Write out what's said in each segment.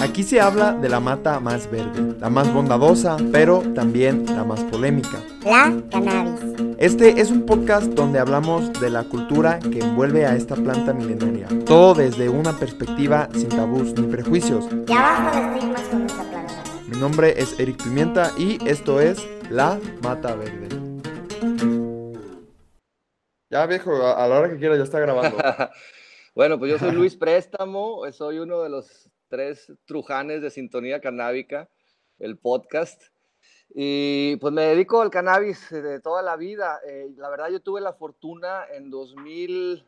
Aquí se habla de la mata más verde, la más bondadosa, pero también la más polémica. La cannabis. Este es un podcast donde hablamos de la cultura que envuelve a esta planta milenaria. Todo desde una perspectiva sin tabús ni prejuicios. Ya basta de estigmas con esta planta. Mi nombre es Eric Pimienta y esto es La Mata Verde. Ya viejo, a a la hora que quiera ya está grabando. Bueno, pues yo soy Luis Préstamo, soy uno de los tres trujanes de Sintonía Canábica, el podcast. Y pues me dedico al cannabis de toda la vida. Eh, la verdad, yo tuve la fortuna en 2000,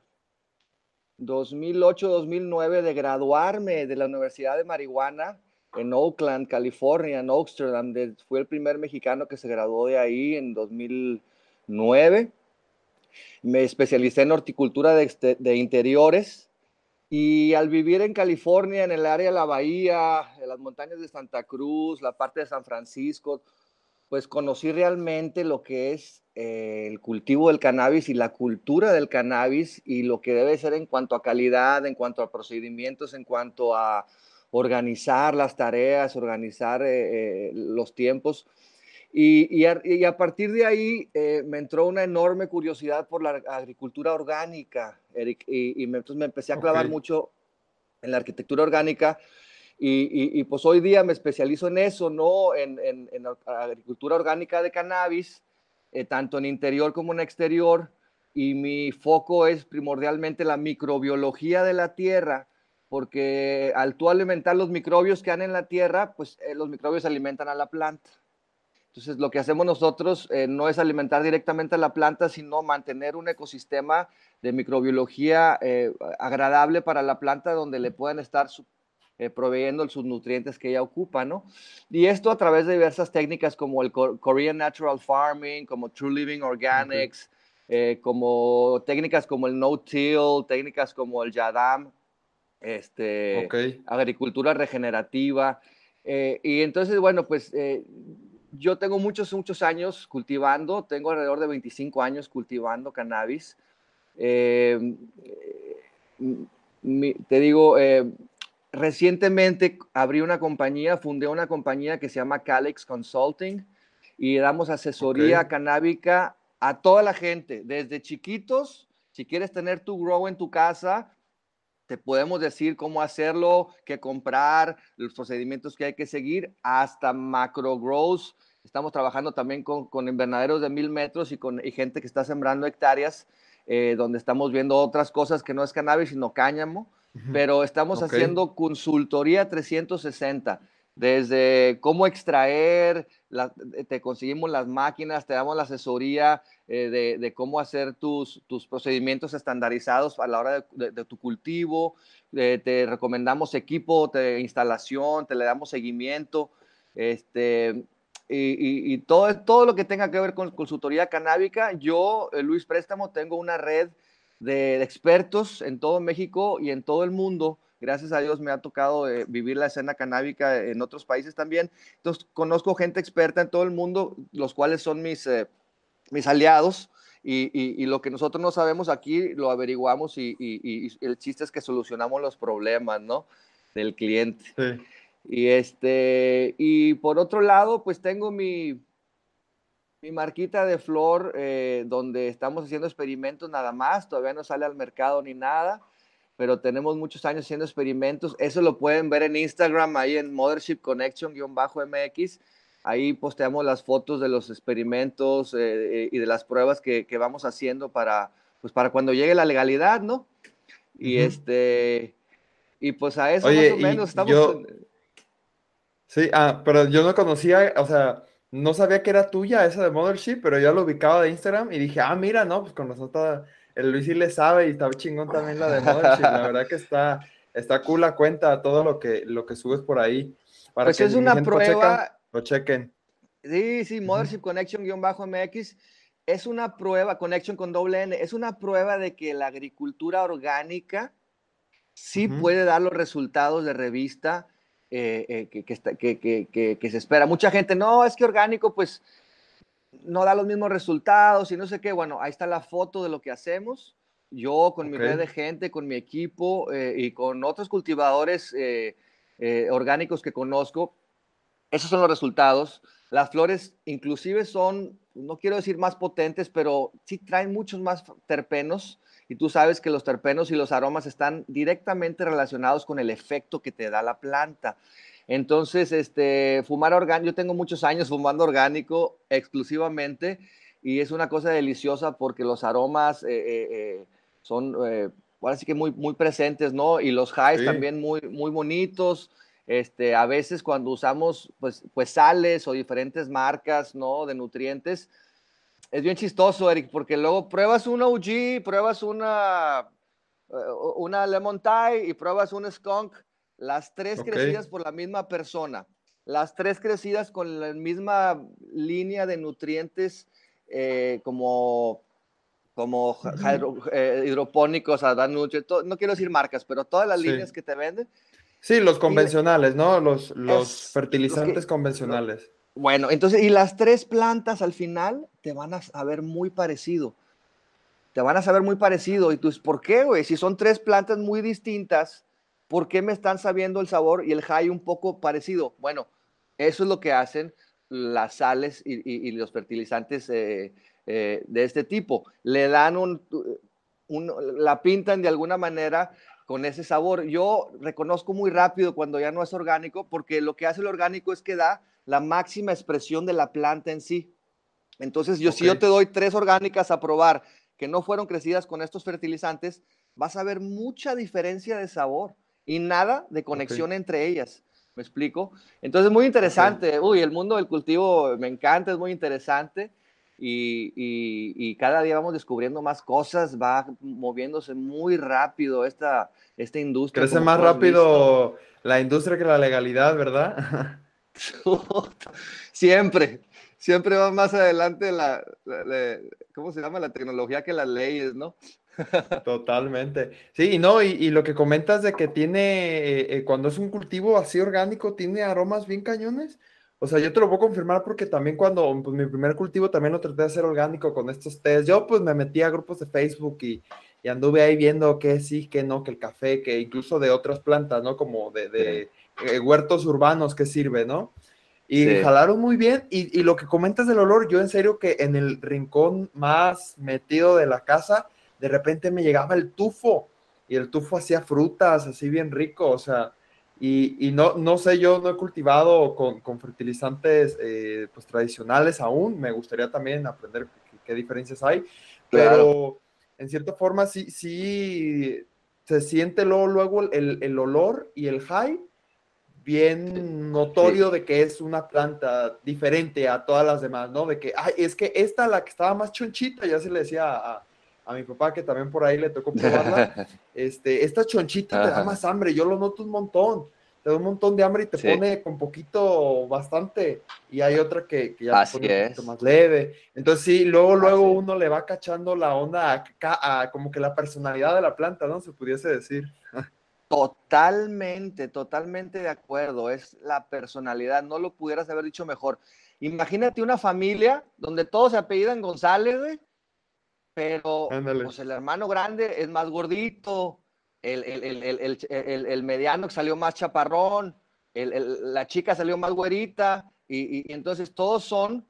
2008, 2009 de graduarme de la Universidad de Marihuana en Oakland, California, en Oaksterdam. De- fui el primer mexicano que se graduó de ahí en 2009 me especialicé en horticultura de, de interiores y al vivir en California, en el área de la bahía, en las montañas de Santa Cruz, la parte de San Francisco, pues conocí realmente lo que es eh, el cultivo del cannabis y la cultura del cannabis y lo que debe ser en cuanto a calidad, en cuanto a procedimientos, en cuanto a organizar las tareas, organizar eh, eh, los tiempos. Y, y, a, y a partir de ahí eh, me entró una enorme curiosidad por la agricultura orgánica, Eric, y, y me, entonces me empecé a clavar Ok. mucho en la arquitectura orgánica. Y, pues hoy día me especializo en eso, ¿no? En, en- en agricultura orgánica de cannabis, eh, tanto en interior como en exterior. Y mi foco es primordialmente la microbiología de la tierra, porque al tú alimentar los microbios que han en la tierra, pues eh, los microbios alimentan a la planta. Entonces, lo que hacemos nosotros eh, no es alimentar directamente a la planta, sino mantener un ecosistema de microbiología eh, agradable para la planta donde le puedan estar su- eh, proveyendo sus nutrientes que ella ocupa, ¿no? Y esto a través de diversas técnicas como el Korean Natural Farming, como True Living Organics, eh, como técnicas como el No-Till, técnicas como el Yadam, este, ok. agricultura regenerativa. eh, y entonces, bueno, pues eh, yo tengo muchos, muchos años cultivando, tengo alrededor de 25 años cultivando cannabis. Eh, mi- te digo, eh, recientemente abrí una compañía, fundé una compañía que se llama Calix Consulting y damos asesoría Ok. canábica a toda la gente, desde chiquitos, si quieres tener tu grow en tu casa, te podemos decir cómo hacerlo, qué comprar, los procedimientos que hay que seguir, hasta macro grows. Estamos trabajando también con, con invernaderos de mil metros y con y gente que está sembrando hectáreas, eh, donde estamos viendo otras cosas que no es cannabis, sino cáñamo, pero estamos Ok. haciendo consultoría 360, desde cómo extraer, la- te conseguimos las máquinas, te damos la asesoría eh, de, cómo hacer tus, tus procedimientos estandarizados a la hora de, tu cultivo, eh, te recomendamos equipo de instalación, te le damos seguimiento, este, y, y- y todo, todo lo que tenga que ver con consultoría canábica. Yo, eh, Luis Préstamo, tengo una red de expertos en todo México y en todo el mundo. Gracias a Dios me ha tocado eh, vivir la escena canábica en otros países también. Entonces, conozco gente experta en todo el mundo, los cuales son mis, eh, mis aliados. Y, y- y lo que nosotros no sabemos aquí lo averiguamos y, y- el chiste es que solucionamos los problemas, ¿no? Del cliente. Sí. Y este, y por otro lado, pues tengo mi, mi marquita de flor eh, donde estamos haciendo experimentos nada más, todavía no sale al mercado ni nada, pero tenemos muchos años haciendo experimentos. Eso lo pueden ver en Instagram, ahí en Mothership Connection-MX. Ahí posteamos las fotos de los experimentos eh, eh, y de las pruebas que, que vamos haciendo para, pues para cuando llegue la legalidad, ¿no? Y Ujú. este, y pues a eso Oye, más o menos estamos. yo- Sí, ah, pero yo no conocía, o sea, no sabía que era tuya esa de Mothership, pero ya lo ubicaba de Instagram y dije, ah, mira, no, pues con nosotros el Luis sí le sabe y está chingón también la de Mothership. La verdad que está, está cool la cuenta, todo lo que, lo que subes por ahí. Para Pues que es una prueba, lo chequen. Sí, sí, Mothership Connection-MX es una prueba, Connection con doble N, es una prueba de que la agricultura orgánica sí Ujú. puede dar los resultados de revista eh, eh, que, que está- que- que se espera. Mucha gente, no, es que orgánico, pues no da los mismos resultados y no sé qué. Bueno, ahí está la foto de lo que hacemos. Yo con mi red de gente, con mi equipo eh, y con otros cultivadores eh, eh, orgánicos que conozco, esos son los resultados. Las flores inclusive son, no quiero decir más potentes, pero sí traen muchos más terpenos y tú sabes que los terpenos y los aromas están directamente relacionados con el efecto que te da la planta. Entonces, este, fumar orgánico, yo tengo muchos años fumando orgánico exclusivamente y es una cosa deliciosa porque los aromas eh, eh, eh, son, ahora sí que muy, muy presentes, ¿no? Y los highs también muy, muy bonitos. Este, a veces cuando usamos pues, pues sales o diferentes marcas, ¿no? De nutrientes, es bien chistoso, Eric, porque luego pruebas una OG, pruebas una, una Lemon Tie y pruebas un Skunk las tres crecidas por la misma persona, las tres crecidas con la misma línea de nutrientes eh, como, como eh, hidropónicos, no quiero decir marcas, pero todas las líneas que te venden. Sí, los convencionales, ¿no? Los, los fertilizantes convencionales. Bueno, entonces, y las tres plantas al final te van a saber muy parecido. Te van a saber muy parecido. Y tú, ¿por qué, güey? Si son tres plantas muy distintas, ¿por qué me están sabiendo el sabor y el high un poco parecido? Bueno, eso es lo que hacen las sales y, los fertilizantes eh, eh, de este tipo. Le dan un, la pintan de alguna manera con ese sabor. Yo reconozco muy rápido cuando ya no es orgánico, porque lo que hace el orgánico es que da la máxima expresión de la planta en sí. Entonces, yo, si yo te doy tres orgánicas a probar que no fueron crecidas con estos fertilizantes, vas a ver mucha diferencia de sabor y nada de conexión entre ellas. ¿Me explico? Entonces, muy interesante. Uy, el mundo del cultivo me encanta, es muy interesante. Y, y, cada día vamos descubriendo más cosas, va moviéndose muy rápido esta, esta industria. Crece más rápido la industria que la legalidad, ¿verdad? siempre, siempre va más adelante la, ¿cómo se llama? La tecnología que las leyes, ¿no? Totalmente. Sí, y no, y, lo que comentas de que tiene, eh, eh, cuando es un cultivo así orgánico, tiene aromas bien cañones. O sea, yo te lo puedo confirmar porque también cuando, pues mi primer cultivo también lo traté de hacer orgánico con estos test. Yo pues me metí a grupos de Facebook y, anduve ahí viendo que sí, que no, que el café, que incluso de otras plantas, ¿no? Como de, eh, huertos urbanos que sirve, ¿no? Y jalaron muy bien. Y, y, lo que comentas del olor, yo en serio que en el rincón más metido de la casa, de repente me llegaba el tufo y el tufo hacía frutas así bien rico, o sea, y, no, no sé, yo no he cultivado con, fertilizantes eh, pues tradicionales aún, me gustaría también aprender qué, diferencias hay, pero en cierta forma sí, sí se siente luego, luego el, olor y el high bien notorio de que es una planta diferente a todas las demás, ¿no? De que, ay, es que esta, la que estaba más chonchita, ya se le decía a, a mi papá, que también por ahí le tocó probarla, este, esta chonchita te da más hambre, yo lo noto un montón, te da un montón de hambre y te pone con poquito, bastante, y hay otra que, ya te pone un poquito más leve. Entonces sí, luego, luego uno le va cachando la onda a, como que la personalidad de la planta, ¿no? Se pudiese decir. Totalmente, totalmente de acuerdo, es la personalidad, no lo pudieras haber dicho mejor. Imagínate una familia donde todos se apellidan González, güey, pero pues, el hermano grande es más gordito, el, el, mediano salió más chaparrón, la chica salió más güerita, y, entonces todos son,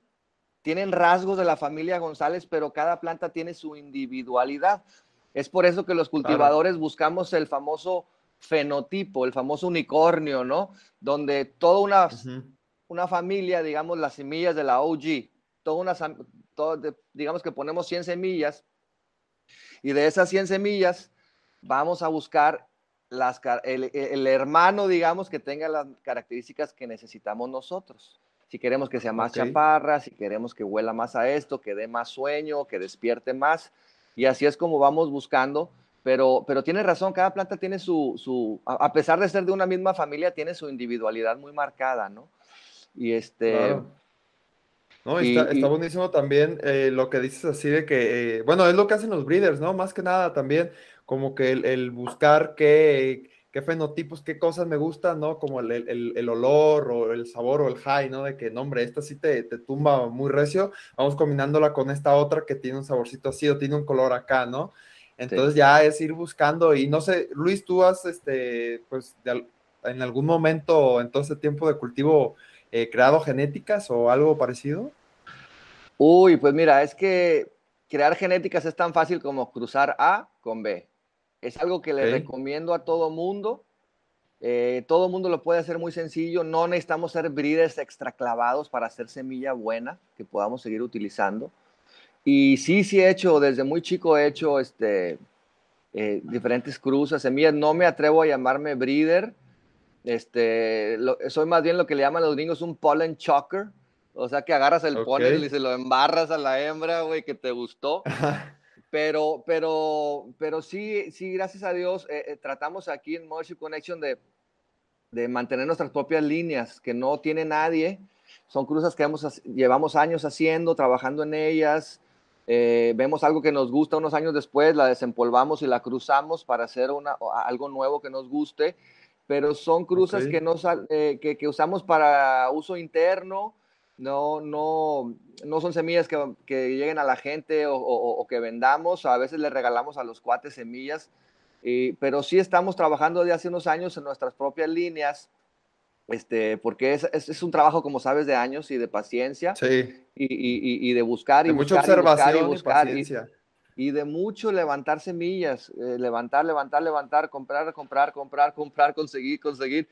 tienen rasgos de la familia González, pero cada planta tiene su individualidad. Es por eso que los cultivadores buscamos el famoso fenotipo, el famoso unicornio, ¿no? Donde toda una, una familia, digamos, las semillas de la OG, toda una, digamos que ponemos 100 semillas y de esas 100 semillas vamos a buscar las, el, hermano, digamos, que tenga las características que necesitamos nosotros. Si queremos que sea más chaparra, si queremos que huela más a esto, que dé más sueño, que despierte más. Y así es como vamos buscando. Pero, pero tiene razón, cada planta tiene su, su, a pesar de ser de una misma familia, tiene su individualidad muy marcada, ¿no? Y este, no, está, está buenísimo también eh, lo que dices así de que, eh, bueno, es lo que hacen los breeders, ¿no? Más que nada también como que el, buscar qué, qué, fenotipos, qué cosas me gustan, ¿no? Como el, el, el, olor o el sabor o el high, ¿no? De que, no, hombre, esta sí te, te, tumba muy recio, vamos combinándola con esta otra que tiene un saborcito así o tiene un color acá, ¿no? Entonces ya es ir buscando y no sé, Luis, tú has, este, pues, en algún momento en todo ese tiempo de cultivo eh, creado genéticas o algo parecido? Uy, pues mira, es que crear genéticas es tan fácil como cruzar A con B. Es algo que le recomiendo a todo mundo. Eh, todo mundo lo puede hacer muy sencillo. No necesitamos ser breeders extra clavados para hacer semilla buena que podamos seguir utilizando. Y sí, sí he hecho, desde muy chico he hecho este, eh, diferentes cruzas, semillas. No me atrevo a llamarme breeder. Este, soy más bien lo que le llaman los gringos un pollen choker. O sea, que agarras el polen y se lo embarras a la hembra, güey, que te gustó. Pero, pero, pero sí, sí, gracias a Dios, eh, eh, tratamos aquí en Mothership Connection de, de mantener nuestras propias líneas, que no tiene nadie. Son cruzas que hemos, llevamos años haciendo, trabajando en ellas. Eh, vemos algo que nos gusta unos años después, la desempolvamos y la cruzamos para hacer una, algo nuevo que nos guste. Pero son cruzas que, no, que, que usamos para uso interno no, no, no son semillas que, que lleguen a la gente o, o, que vendamos, a veces le regalamos a los cuates semillas, pero sí estamos trabajando de hace unos años en nuestras propias líneas, este, porque es, es, un trabajo, como sabes, de años y de paciencia sí. y, y, y, de buscar y de buscar, mucha observación y buscar, y, paciencia. Y, de mucho levantar semillas, eh, levantar, levantar, levantar, comprar, comprar, comprar, comprar, conseguir, conseguir,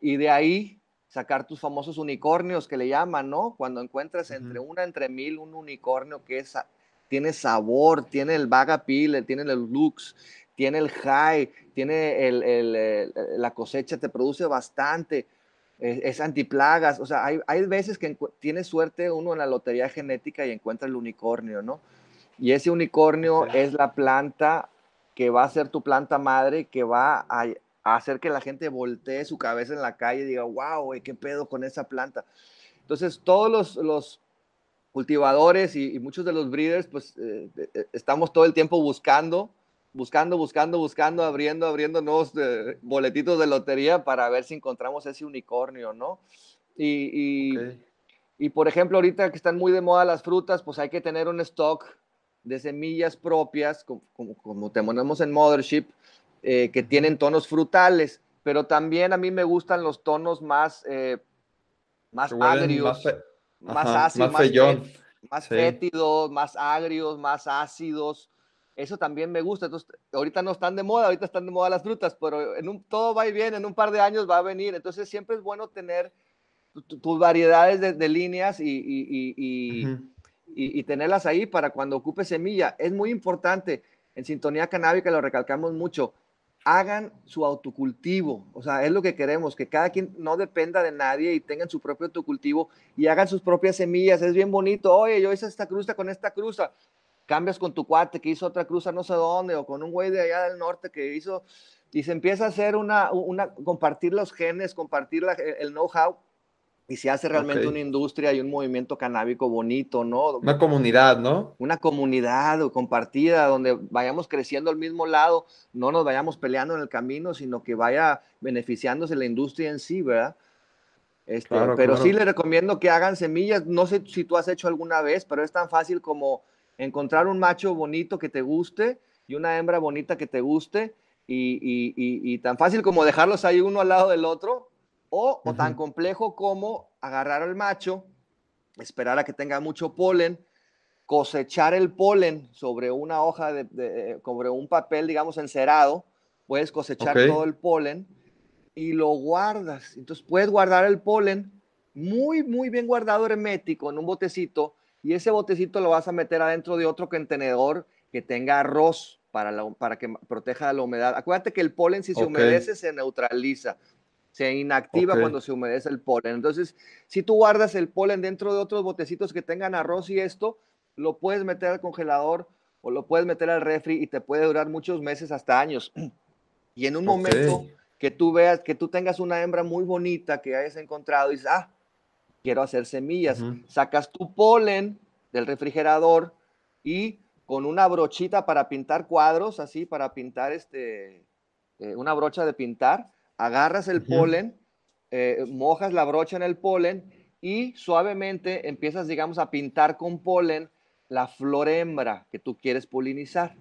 y de ahí sacar tus famosos unicornios que le llaman, ¿no? Cuando encuentras entre una, entre mil, un unicornio que es, tiene sabor, tiene el Bagapil, tiene el Lux, tiene el High, tiene el, la cosecha, te produce bastante, es, antiplagas, o sea, hay, hay veces que tiene suerte uno en la lotería genética y encuentra el unicornio, ¿no? Y ese unicornio es la planta que va a ser tu planta madre, que va a, hacer que la gente voltee su cabeza en la calle y diga, wow, ¿qué pedo con esa planta? Entonces, todos los, cultivadores y, muchos de los breeders, pues eh, eh, estamos todo el tiempo buscando, buscando, buscando, buscando, abriendo, abriendo nuevos eh, boletitos de lotería para ver si encontramos ese unicornio, ¿no? Y, y, por ejemplo, ahorita que están muy de moda las frutas, pues hay que tener un stock de semillas propias, como, como tenemos en Mothership, eh, que tienen tonos frutales, pero también a mí me gustan los tonos más, eh, más agrios, más, ácidos, más, fétidos, más agrios, más ácidos. Eso también me gusta. Entonces, ahorita no están de moda, ahorita están de moda las frutas, pero en un, todo va bien, en un par de años va a venir. Entonces, siempre es bueno tener tus variedades de, líneas y, y, y, y, tenerlas ahí para cuando ocupe semilla. Es muy importante. En sintonía canábica lo recalcamos mucho hagan su autocultivo. O sea, es lo que queremos, que cada quien no dependa de nadie y tengan su propio autocultivo y hagan sus propias semillas. Es bien bonito. Oye, yo hice esta cruza con esta cruza. Cambias con tu cuate que hizo otra cruza no sé dónde o con un güey de allá del norte que hizo y se empieza a hacer una, una compartir los genes, compartir el know-how y se hace realmente una industria y un movimiento canábico bonito, ¿no? Una comunidad, ¿no? Una comunidad compartida donde vayamos creciendo al mismo lado, no nos vayamos peleando en el camino, sino que vaya beneficiándose la industria en sí, ¿verdad? Este, pero sí le recomiendo que hagan semillas, no sé si tú has hecho alguna vez, pero es tan fácil como encontrar un macho bonito que te guste y una hembra bonita que te guste y, y, y tan fácil como dejarlos ahí uno al lado del otro o, tan complejo como agarrar al macho, esperar a que tenga mucho polen, cosechar el polen sobre una hoja, de, sobre un papel, digamos, encerado, puedes cosechar todo el polen y lo guardas. Entonces puedes guardar el polen muy, muy bien guardado hermético en un botecito y ese botecito lo vas a meter adentro de otro contenedor que tenga arroz para, para que proteja la humedad. Acuérdate que el polen si se humedece se neutraliza se inactiva cuando se humedece el polen. Entonces, si tú guardas el polen dentro de otros botecitos que tengan arroz y esto, lo puedes meter al congelador o lo puedes meter al refri y te puede durar muchos meses hasta años. Y en un momento que tú veas, que tú tengas una hembra muy bonita que hayas encontrado y dices, ah, quiero hacer semillas, sacas tu polen del refrigerador y con una brochita para pintar cuadros, así, para pintar este, eh, una brocha de pintar, agarras el polen, eh, mojas la brocha en el polen y suavemente empiezas, digamos, a pintar con polen la flor hembra que tú quieres polinizar.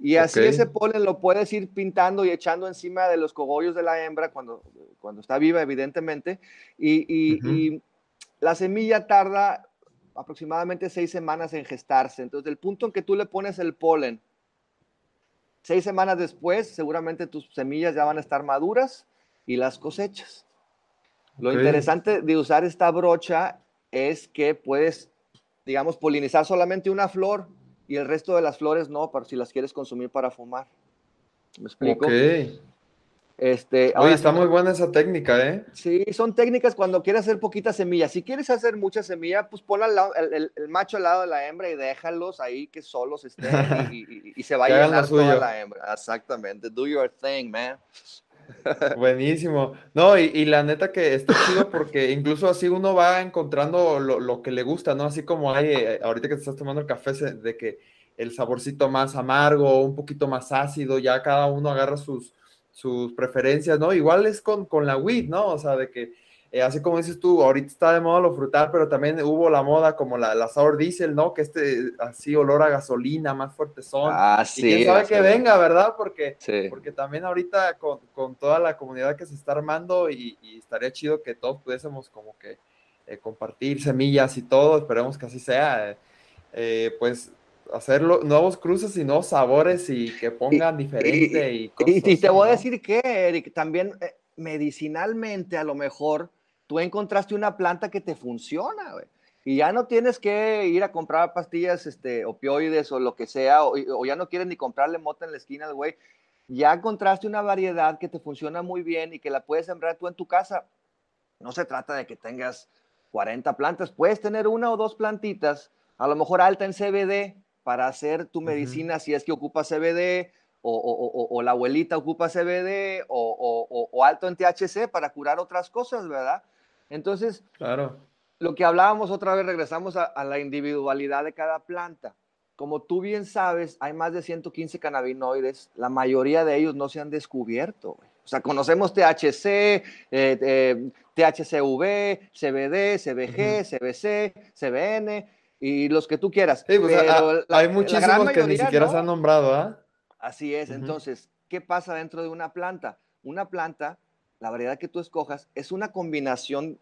Y así ese polen lo puedes ir pintando y echando encima de los cogollos de la hembra cuando, cuando está viva, evidentemente. Y, y- Ujú. y la semilla tarda aproximadamente seis semanas en gestarse. Entonces, del punto en que tú le pones el polen, seis semanas después, seguramente tus semillas ya van a estar maduras y las cosechas. Lo interesante de usar esta brocha es que puedes, digamos, polinizar solamente una flor y el resto de las flores no, para si las quieres consumir para fumar. ¿Me explico? Ok. Este, Oye, está muy buena esa técnica, ¿eh? Sí, son técnicas cuando quieres hacer poquitas semillas. Si quieres hacer mucha semilla, pues pon al lado- el, el- el macho al lado de la hembra y déjalos ahí que solos estén y, y- y se va a llenar toda la hembra. Exactamente. Do your thing, man. Buenísimo. No, y, y la neta que está chido porque incluso así uno va encontrando lo, lo que le gusta, ¿no? Así como hay, eh, ahorita que te estás tomando el café, de que el saborcito más amargo, un poquito más ácido, ya cada uno agarra sus, sus preferencias, ¿no? Igual es con, con la weed, ¿no? O sea, de que, eh, así como dices tú, ahorita está de moda lo frutal, pero también hubo la moda como la, la sour diesel, ¿no? Que este, así olor a gasolina, más fuerte son. Ah, y sí. quién sabe que venga, ¿verdad? Porque Sí. porque también ahorita con, con toda la comunidad que se está armando y, y estaría chido que todos pudiésemos como que eh, compartir semillas y todo, esperemos que así sea, eh, pues hacer nuevos cruces y nuevos sabores y que pongan diferente y, cosas Y, y te así, voy a decir que, Eric, también eh, medicinalmente a lo mejor tú encontraste una planta que te funciona, güey. Y ya no tienes que ir a comprar pastillas, este, opioides o lo que sea, o, o ya no quieres ni comprarle mota en la esquina al güey. Ya encontraste una variedad que te funciona muy bien y que la puedes sembrar tú en tu casa. No se trata de que tengas 40 plantas, puedes tener una o dos plantitas, a lo mejor alta en CBD para hacer tu medicina si es que ocupa CBD, o, o- o- o la abuelita ocupa CBD, o, alto en THC para curar otras cosas, ¿verdad? Entonces, Claro, lo que hablábamos otra vez, regresamos a, a la individualidad de cada planta. Como tú bien sabes, hay más de 115 cannabinoides, la mayoría de ellos no se han descubierto. güey. O sea, conocemos THC, eh, eh, THCV, CBD, CBG, CBC, CBN y los que tú quieras. sí, pues, pero a- la- la hay gran muchísimos que ni siquiera no. se han nombrado, ¿ah? Así es. Entonces, ¿qué pasa dentro de una planta? Una planta, la variedad que tú escojas, es una combinación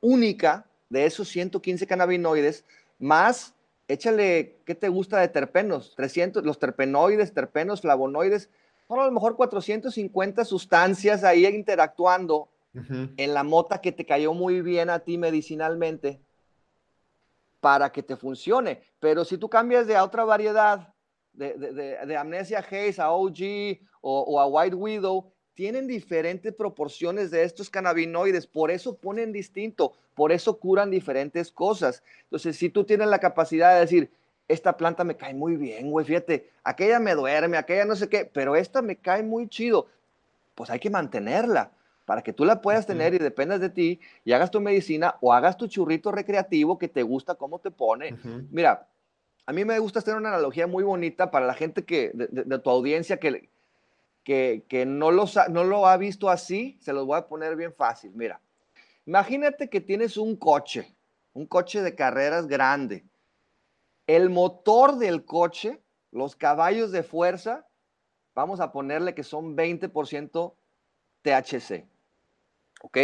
única de esos 115 cannabinoides, más, échale, ¿qué te gusta de terpenos? 300, los terpenoides, terpenos, flavonoides, son a lo mejor 450 sustancias ahí interactuando en la mota que te cayó muy bien a ti medicinalmente para que te funcione. Pero si tú cambias de a otra variedad, de, de, de- Amnesia Haze a OG o, o a White Widow, tienen diferentes proporciones de estos cannabinoides, por eso ponen distinto, por eso curan diferentes cosas. Entonces, si tú tienes la capacidad de decir, esta planta me cae muy bien, güey, fíjate, aquella me duerme, aquella no sé qué, pero esta me cae muy chido, pues hay que mantenerla para que tú la puedas tener y dependas de ti y hagas tu medicina o hagas tu churrito recreativo que te gusta cómo te pone. Mira, a mí me gusta hacer una analogía muy bonita para la gente que, de, de- de tu audiencia que, que, que no, no lo ha visto así, se los voy a poner bien fácil. Mira, imagínate que tienes un coche, un coche de carreras grande. El motor del coche, los caballos de fuerza, vamos a ponerle que son 20% THC. ¿Ok?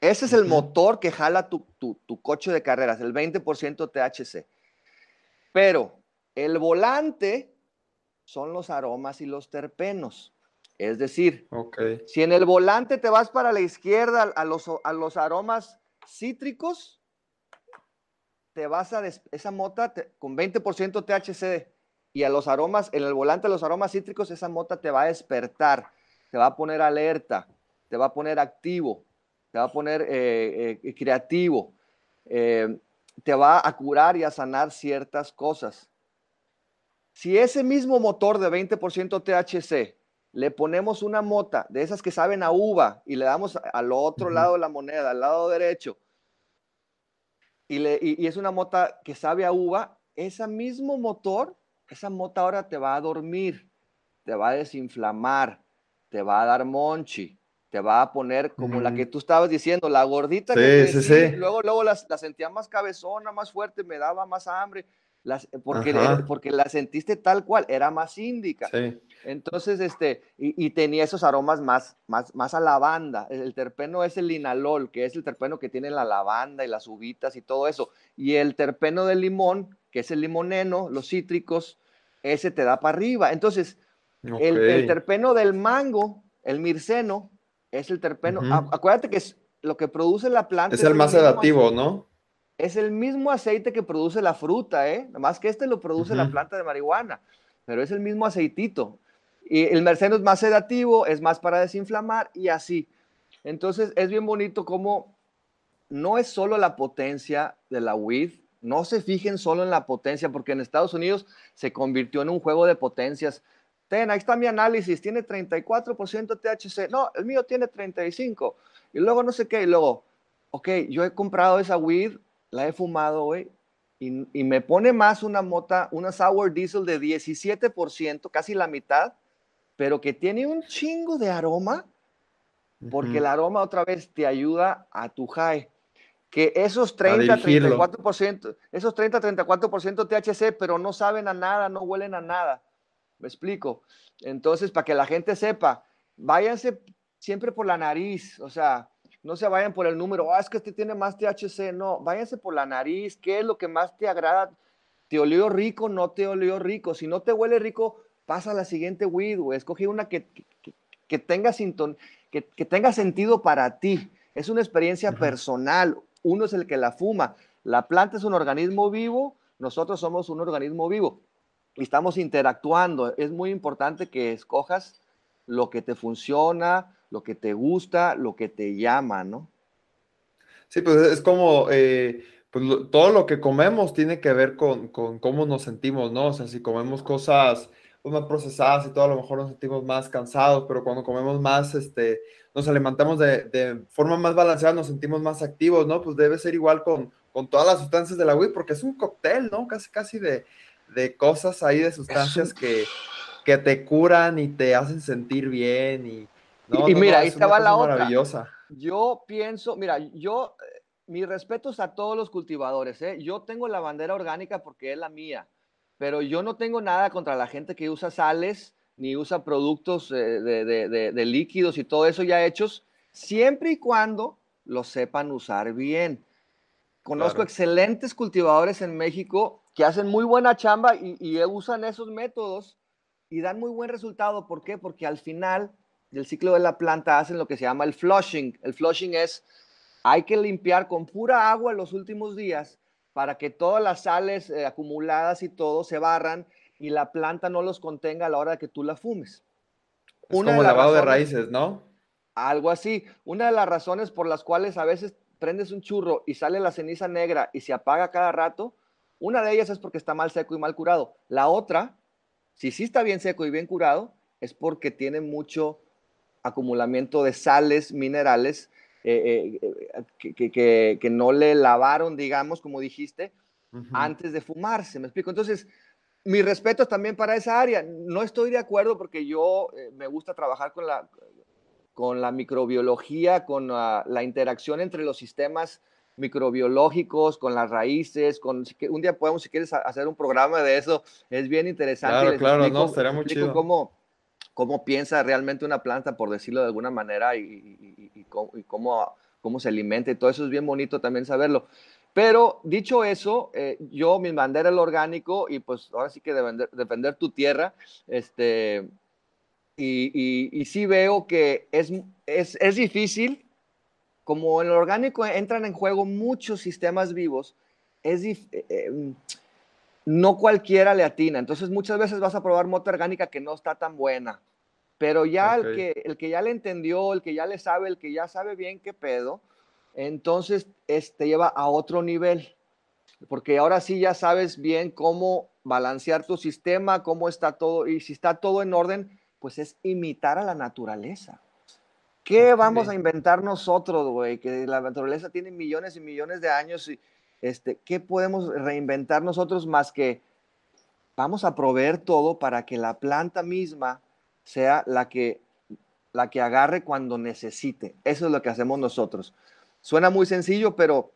Ese es el motor que jala tu, tu- tu coche de carreras, el 20% THC. Pero el volante son los aromas y los terpenos. Es decir, si en el volante te vas para la izquierda a los, a los aromas cítricos, te vas a des- esa mota te- con 20% THC y a los aromas, en el volante a los aromas cítricos, esa mota te va a despertar, te va a poner alerta, te va a poner activo, te va a poner eh, eh, creativo, eh, te va a curar y a sanar ciertas cosas. Si ese mismo motor de 20% THC le ponemos una mota de esas que saben a uva y le damos al otro lado de la moneda, al lado derecho, y, le- y- y es una mota que sabe a uva, ese mismo motor, esa mota ahora te va a dormir, te va a desinflamar, te va a dar monchi, te va a poner como la que tú estabas diciendo, la gordita Sí, que sí, sí. luego, luego la, la sentía más cabezona, más fuerte, me daba más hambre. las, porque, Ajá. porque la sentiste tal cual, era más índica. Sí. Entonces, este, y, y tenía esos aromas más, más, más a lavanda. El terpeno es el linalol, que es el terpeno que tiene la lavanda y las uvitas y todo eso. Y el terpeno del limón, que es el limoneno, los cítricos, ese te da para arriba. Entonces, el, el Ok. terpeno del mango, el mirceno, es el terpeno. Acuérdate que es lo que produce la planta. Es el más sedativo, ¿no? Es el mismo aceite que produce la fruta, ¿eh? Nada más que este lo produce la planta de marihuana, pero es el mismo aceitito. Y el merceno es más sedativo, es más para desinflamar y así. Entonces es bien bonito como no es solo la potencia de la weed, no se fijen solo en la potencia, porque en Estados Unidos se convirtió en un juego de potencias. Ten, ahí está mi análisis, tiene 34% THC, no, el mío tiene 35, y luego no sé qué, y luego, ok, yo he comprado esa weed, la he fumado, güey, y, y me pone más una mota, una sour diesel de 17%, casi la mitad, pero que tiene un chingo de aroma, porque Ujú. el aroma otra vez te ayuda a tu high. Que esos A 30, dirigirlo. 34%, esos 30, 34% THC, pero no saben a nada, no huelen a nada. ¿Me explico? Entonces, para que la gente sepa, váyanse siempre por la nariz, o sea, no se vayan por el número, ah, es que este tiene más THC, no, váyanse por la nariz, ¿qué es lo que más te agrada? ¿Te olió rico? No te olió rico. Si no te huele rico, pasa a la siguiente weed, güey. Escoge una que, que, que tenga sinton, que, que tenga sentido para ti. Es una experiencia personal. Uno es el que la fuma. La planta es un organismo vivo, nosotros somos un organismo vivo y estamos interactuando. Es muy importante que escojas lo que te funciona, lo que te gusta, lo que te llama, ¿no? Sí, pues es como eh, pues, todo lo que comemos tiene que ver con, con cómo nos sentimos, ¿no? O sea, si comemos cosas pues, más procesadas y todo, a lo mejor nos sentimos más cansados, pero cuando comemos más, este, nos alimentamos de, de forma más balanceada, nos sentimos más activos, ¿no? Pues debe ser igual con, con todas las sustancias de la weed, porque es un cóctel, ¿no? Casi, casi de, de cosas ahí, de sustancias que, que te curan y te hacen sentir bien y... No, Y- y no, mira, no, ahí es te una va cosa la otra. maravillosa. Yo pienso, mira, yo, eh, mis respetos a todos los cultivadores, ¿eh? Yo tengo la bandera orgánica porque es la mía, pero yo no tengo nada contra la gente que usa sales ni usa productos eh, de, de- de- de líquidos y todo eso ya hechos, siempre y cuando los sepan usar bien. Conozco Claro. excelentes cultivadores en México que hacen muy buena chamba y, y usan esos métodos y dan muy buen resultado. ¿Por qué? Porque al final del ciclo de la planta hacen lo que se llama el flushing. El flushing es, hay que limpiar con pura agua los últimos días para que todas las sales eh, acumuladas y todo se barran y la planta no los contenga a la hora de que tú la fumes. Es Una como lavado de raíces, ¿no? Algo así. Una de las razones por las cuales a veces prendes un churro y sale la ceniza negra y se apaga cada rato, una de ellas es porque está mal seco y mal curado. La otra, si sí está bien seco y bien curado, es porque tiene mucho acumulamiento de sales, minerales, eh, eh, eh, que, que- que- que no le lavaron, digamos, como dijiste, antes de fumarse. ¿Me explico? Entonces, mi respeto también para esa área. No estoy de acuerdo porque yo eh, me gusta trabajar con la, con la microbiología, con la interacción entre los sistemas microbiológicos, con las raíces, con un día podemos, si quieres, hacer un programa de eso, es bien interesante. Claro, Les claro, explico- no, les muy chido. Cómo, cómo piensa realmente una planta, por decirlo de alguna manera, y, y- y- y cómo, cómo, cómo se alimenta y todo eso es bien bonito también saberlo. Pero dicho eso, eh, yo mi bandera es lo orgánico y pues ahora sí que defender, defender tu tierra, este, y, y, y sí veo que es, es, es difícil, como en lo orgánico entran en juego muchos sistemas vivos, es eh, eh, no cualquiera le atina. Entonces muchas veces vas a probar mota orgánica que no está tan buena. Pero ya el, que, el que ya le entendió, el que ya le sabe, el que ya sabe bien qué pedo, entonces es- te lleva a otro nivel. Porque ahora sí ya sabes bien cómo balancear tu sistema, cómo está todo, y si está todo en orden, pues es imitar a la naturaleza. ¿Qué vamos a inventar nosotros, güey? Que la naturaleza tiene millones y millones de años y este, ¿qué podemos reinventar nosotros más que vamos a proveer todo para que la planta misma sea la que, la que agarre cuando necesite? Eso es lo que hacemos nosotros. Suena muy sencillo, pero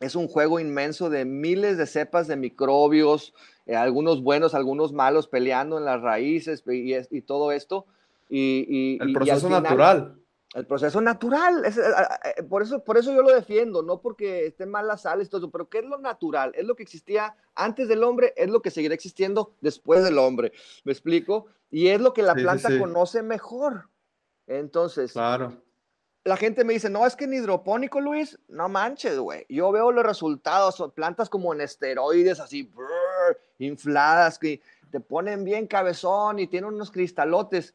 es un juego inmenso de miles de cepas de microbios, eh, algunos buenos, algunos malos peleando en las raíces y, y todo esto. Y, el proceso natural. El proceso natural. Es, eh, por, eso, por eso yo lo defiendo, no porque estén mal las sales, todo pero ¿qué es lo natural? Es lo que existía antes del hombre, es lo que seguirá existiendo después del hombre. ¿Me explico? Y es lo que la planta conoce mejor. Entonces, claro la gente me dice, no, es que en hidropónico, Luis, no manches, güey. Yo veo los resultados, son plantas como en esteroides, así, infladas, que te ponen bien cabezón y tienen unos cristalotes.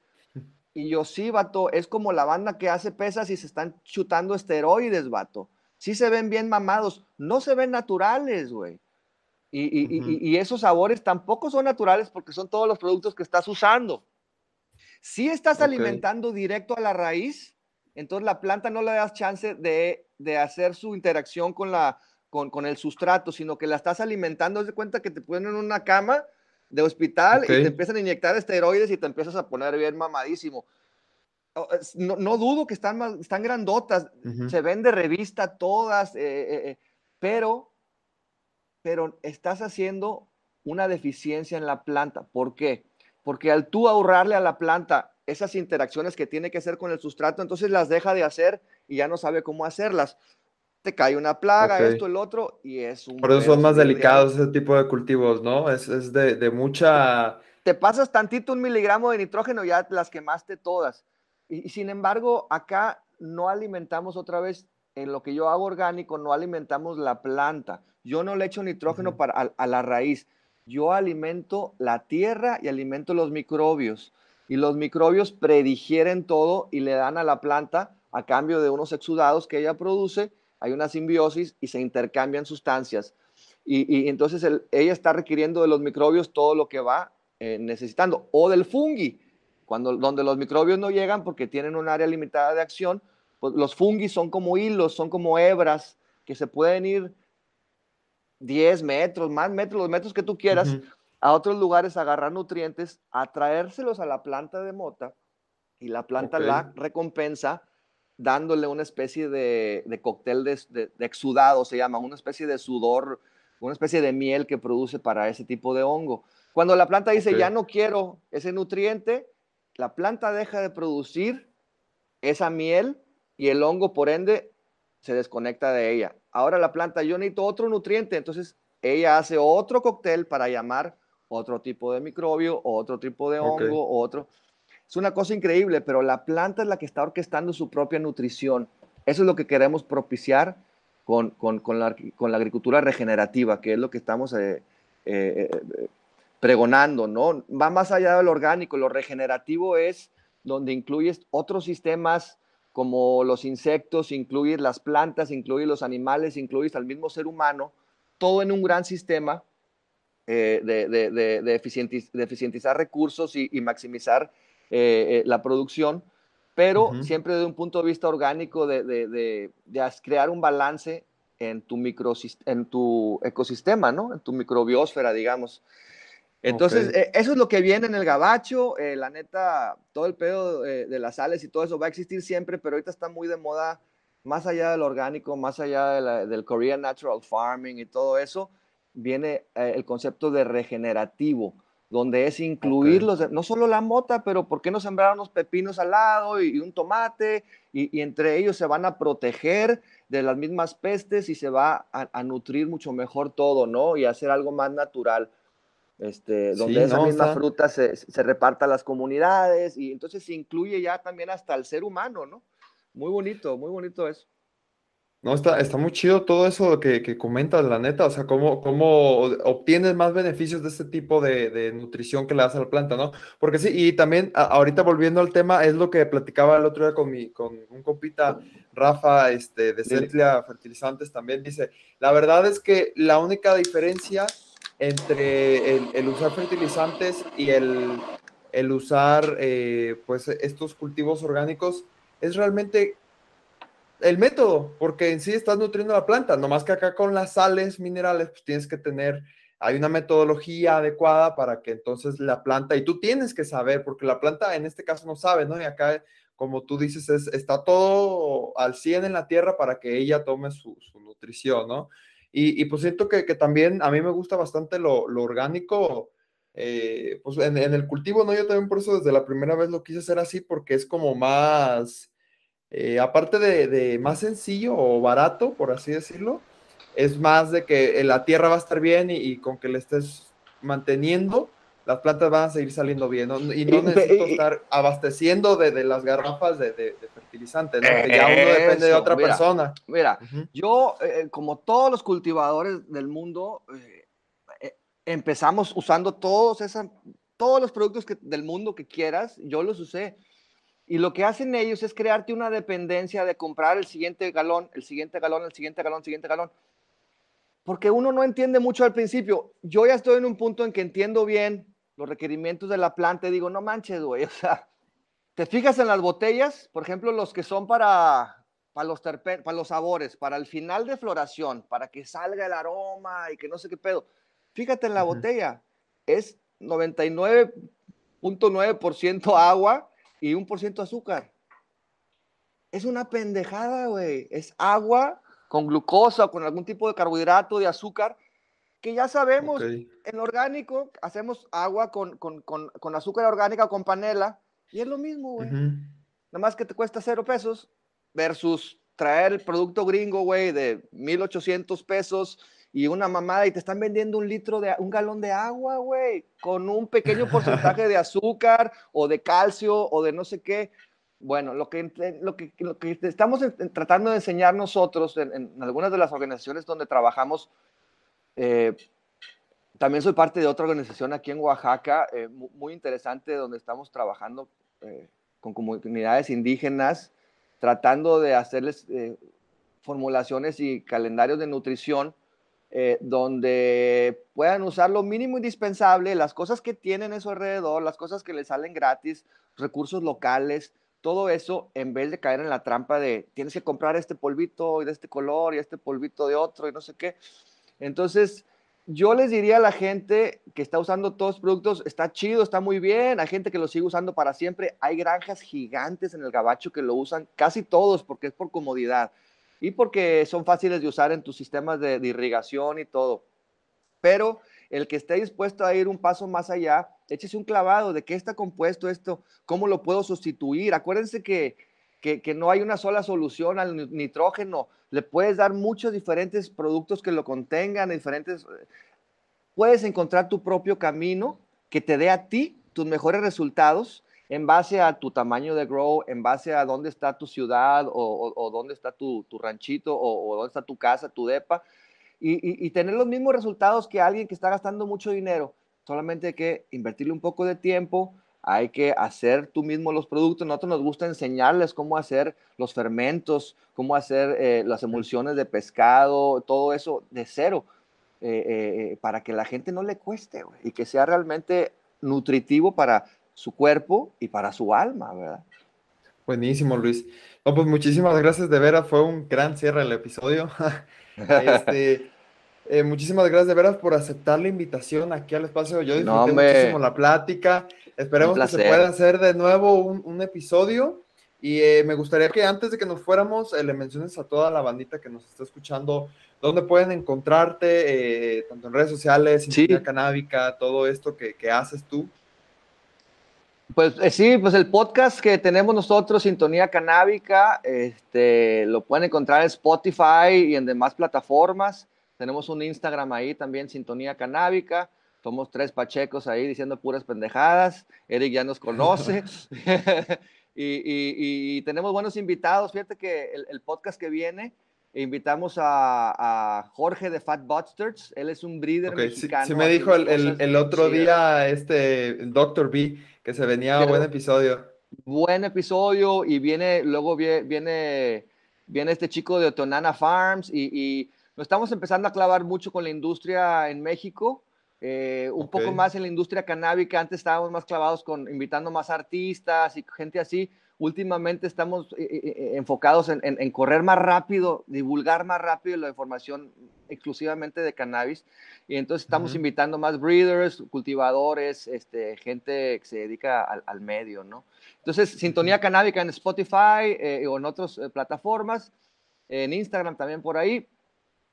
Y yo, sí, vato, es como la banda que hace pesas y se están chutando esteroides, vato. Sí se ven bien mamados, no se ven naturales, güey. Y, esos sabores tampoco son naturales porque son todos los productos que estás usando. Si estás alimentando directo a la raíz, entonces la planta no le das chance de, hacer su interacción con, la, con, el sustrato, sino que la estás alimentando. Haz de cuenta que te ponen en una cama de hospital y te empiezan a inyectar esteroides y te empiezas a poner bien mamadísimo. Oh, no, dudo que están, están grandotas, se ven de revista todas, eh, eh, eh, pero, pero estás haciendo una deficiencia en la planta. ¿Por qué? Porque al tú ahorrarle a la planta esas interacciones que tiene que hacer con el sustrato, entonces las deja de hacer y ya no sabe cómo hacerlas. Te cae una plaga, esto, el otro, y es un... Por eso son más delicados ese tipo de cultivos, ¿no? Es, es de, de, mucha... Te pasas tantito un miligramo de nitrógeno, ya las quemaste todas. Y, sin embargo, acá no alimentamos otra vez, en lo que yo hago orgánico, no alimentamos la planta. Yo no le echo nitrógeno para, a, a la raíz. Yo alimento la tierra y alimento los microbios y los microbios predigieren todo y le dan a la planta a cambio de unos exudados que ella produce, hay una simbiosis y se intercambian sustancias. Y, entonces ella está requiriendo de los microbios todo lo que va eh, necesitando, o del fungi, cuando, donde los microbios no llegan porque tienen un área limitada de acción, pues los fungis son como hilos, son como hebras que se pueden ir 10 metros, más metros, los metros que tú quieras, a otros lugares agarrar nutrientes, atraérselos a la planta de mota y la planta la recompensa dándole una especie de, cóctel de, exudado, se llama, una especie de sudor, una especie de miel que produce para ese tipo de hongo. Cuando la planta dice, ya no quiero ese nutriente, la planta deja de producir esa miel y el hongo, por ende, se desconecta de ella. Ahora la planta, yo necesito otro nutriente, entonces ella hace otro cóctel para llamar otro tipo de microbio, otro tipo de hongo, otro. Es una cosa increíble, pero la planta es la que está orquestando su propia nutrición. Eso es lo que queremos propiciar con, la, agricultura regenerativa, que es lo que estamos eh, eh, eh, pregonando, ¿no? Va más allá del orgánico, lo regenerativo es donde incluyes otros sistemas como los insectos, incluyes las plantas, incluyes los animales, incluyes al mismo ser humano, todo en un gran sistema eh, de, de, de, eficientizar recursos y, maximizar eh, eh, la producción, pero siempre desde un punto de vista orgánico de, crear un balance en tu, micro, en tu ecosistema, ¿no? En tu microbiosfera, digamos. Entonces, eso es lo que viene en el gabacho. la neta, todo el pedo de las sales y todo eso va a existir siempre, pero ahorita está muy de moda, más allá del orgánico, más allá del Korean Natural Farming y todo eso viene eh, el concepto de regenerativo, donde es incluir no solo la mota, pero ¿por qué no sembrar unos pepinos al lado y, un tomate? Y, entre ellos se van a proteger de las mismas pestes y se va a, nutrir mucho mejor todo, ¿no? Y hacer algo más natural. Este, donde esa misma fruta se, se, reparta a las comunidades y entonces se incluye ya también hasta el ser humano, ¿no? Muy bonito, muy bonito eso. No, está, está muy chido todo eso que, que comentas, la neta, o sea, cómo, cómo obtienes más beneficios de este tipo de, nutrición que le das a la planta, ¿no? Porque sí, y también ahorita volviendo al tema, es lo que platicaba el otro día con, mi, con un compita, Rafa, este, de Centlia Fertilizantes, también dice, la verdad es que la única diferencia entre el, usar fertilizantes y el, el usar, eh, pues, estos cultivos orgánicos es realmente el método, porque en sí estás nutriendo la planta, nomás que acá con las sales minerales, pues tienes que tener, hay una metodología adecuada para que entonces la planta, y tú tienes que saber, porque la planta en este caso no sabe, ¿no? Y acá, como tú dices, es, está todo al 100 en la tierra para que ella tome su, nutrición, ¿no? Y, y pues siento que, que, también a mí me gusta bastante lo, orgánico, eh, pues en, en, el cultivo, ¿no? Yo también por eso desde la primera vez lo quise hacer así, porque es como más, eh, aparte de, de, más sencillo o barato, por así decirlo, es más de que la tierra va a estar bien y, y con que le estés manteniendo, las plantas van a seguir saliendo bien, ¿no? Y no necesito estar abasteciendo de, de las garrafas de, de, de fertilizante, ¿no? Que ya uno depende de otra mira, persona. Mira, uh -huh. yo, eh, como todos los cultivadores del mundo, eh, empezamos usando todos, esa, todos los productos que, del mundo que quieras, yo los usé. Y lo que hacen ellos es crearte una dependencia de comprar el siguiente galón, el siguiente galón, el siguiente galón, el siguiente galón. Porque uno no entiende mucho al principio. Yo ya estoy en un punto en que entiendo bien los requerimientos de la planta y digo, no manches, güey, o sea, te fijas en las botellas, por ejemplo, los que son para, para, los, terpen, para los sabores, para el final de floración, para que salga el aroma y que no sé qué pedo. Fíjate en la uh -huh. botella, es 99.9% agua y 1% azúcar. Es una pendejada, güey. Es agua con glucosa o con algún tipo de carbohidrato, de azúcar, que ya sabemos, okay. en orgánico hacemos agua con, con, con, con, azúcar orgánica o con panela, y es lo mismo, güey. Uh -huh. Nada más que te cuesta cero pesos versus traer el producto gringo, güey, de 1800 pesos y una mamada y te están vendiendo un litro de un galón de agua, güey, con un pequeño porcentaje de azúcar o de calcio o de no sé qué. Bueno, lo que, lo que, lo que estamos tratando de enseñar nosotros en, en algunas de las organizaciones donde trabajamos eh, también soy parte de otra organización aquí en Oaxaca, eh, muy interesante, donde estamos trabajando eh, con comunidades indígenas, tratando de hacerles eh, formulaciones y calendarios de nutrición, eh, donde puedan usar lo mínimo indispensable, las cosas que tienen a su alrededor, las cosas que les salen gratis, recursos locales, todo eso, en vez de caer en la trampa de tienes que comprar este polvito y de este color y este polvito de otro y no sé qué. Entonces, yo les diría a la gente que está usando todos los productos, está chido, está muy bien, hay gente que lo sigue usando para siempre, hay granjas gigantes en el gabacho que lo usan, casi todos, porque es por comodidad y porque son fáciles de usar en tus sistemas de, de irrigación y todo. Pero el que esté dispuesto a ir un paso más allá, échese un clavado de qué está compuesto esto, cómo lo puedo sustituir. Acuérdense que, que, que no hay una sola solución al nitrógeno le puedes dar muchos diferentes productos que lo contengan, diferentes... Puedes encontrar tu propio camino que te dé a ti tus mejores resultados en base a tu tamaño de grow, en base a dónde está tu ciudad o, o, o dónde está tu, tu ranchito o, o, dónde está tu casa, tu depa, y, y, y, tener los mismos resultados que alguien que está gastando mucho dinero. Solamente hay que invertirle un poco de tiempo, hay que hacer tú mismo los productos. Nosotros nos gusta enseñarles cómo hacer los fermentos, cómo hacer eh, las emulsiones de pescado, todo eso de cero, eh, eh, para que la gente no le cueste wey, y que sea realmente nutritivo para su cuerpo y para su alma, ¿verdad? Buenísimo, Luis. No, pues muchísimas gracias, de veras, fue un gran cierre el episodio. este, eh, muchísimas gracias de veras por aceptar la invitación aquí al espacio. Yo disfruté no, muchísimo la plática. Esperemos que se pueda hacer de nuevo un, un episodio. Y eh, me gustaría que antes de que nos fuéramos, eh, le menciones a toda la bandita que nos está escuchando dónde pueden encontrarte, eh, tanto en redes sociales, Sintonía sí. Canábica, todo esto que, que haces tú. Pues eh, sí, pues el podcast que tenemos nosotros, Sintonía Canábica, este, lo pueden encontrar en Spotify y en demás plataformas. Tenemos un Instagram ahí también, Sintonía Canábica. Somos tres pachecos ahí diciendo puras pendejadas. Eric ya nos conoce. y, y, y, tenemos buenos invitados. Fíjate que el, el podcast que viene, invitamos a, a, Jorge de Fat Bastards. Él es un breeder okay, mexicano. Sí me dijo el, el, el, otro día este Dr. B que se venía Pero, buen episodio. Buen episodio y viene, luego viene, viene, viene este chico de Otonana Farms y, y nos estamos empezando a clavar mucho con la industria en México. Eh, un okay. poco más en la industria canábica, antes estábamos más clavados con invitando más artistas y gente así, últimamente estamos eh, eh, enfocados en, en, en, correr más rápido, divulgar más rápido la información exclusivamente de cannabis, y entonces estamos uh -huh. invitando más breeders, cultivadores, este, gente que se dedica al, al medio, ¿no? Entonces, Sintonía Canábica en Spotify eh, o en otras plataformas, en Instagram también por ahí,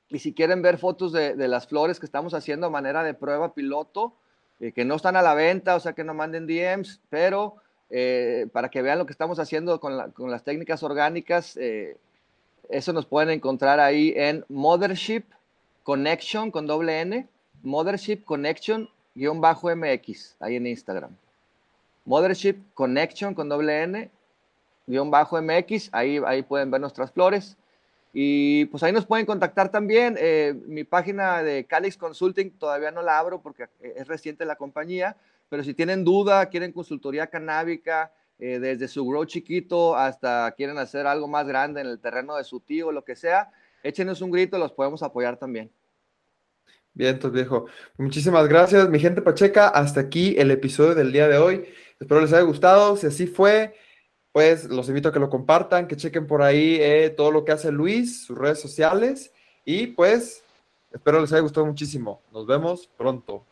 Y si quieren ver fotos de, de las flores que estamos haciendo a manera de prueba piloto, eh, que no están a la venta, o sea que no manden DMs, pero eh, para que vean lo que estamos haciendo con, la, con las técnicas orgánicas, eh, eso nos pueden encontrar ahí en Mothership Connection con doble N, Mothership Connection guion bajo MX, ahí en Instagram. Mothership Connection con doble N, guion bajo MX, ahí, ahí pueden ver nuestras flores. Y pues ahí nos pueden contactar también. Eh, mi página de Calix Consulting todavía no la abro porque es reciente la compañía, pero si tienen duda, quieren consultoría canábica, eh, desde su grow chiquito hasta quieren hacer algo más grande en el terreno de su tío, lo que sea, échenos un grito, los podemos apoyar también. Bien, entonces viejo. Muchísimas gracias, mi gente Pacheca. Hasta aquí el episodio del día de hoy. Espero les haya gustado. Si así fue, pues los invito a que lo compartan, que chequen por ahí eh, todo lo que hace Luis, sus redes sociales. Y pues espero les haya gustado muchísimo. Nos vemos pronto.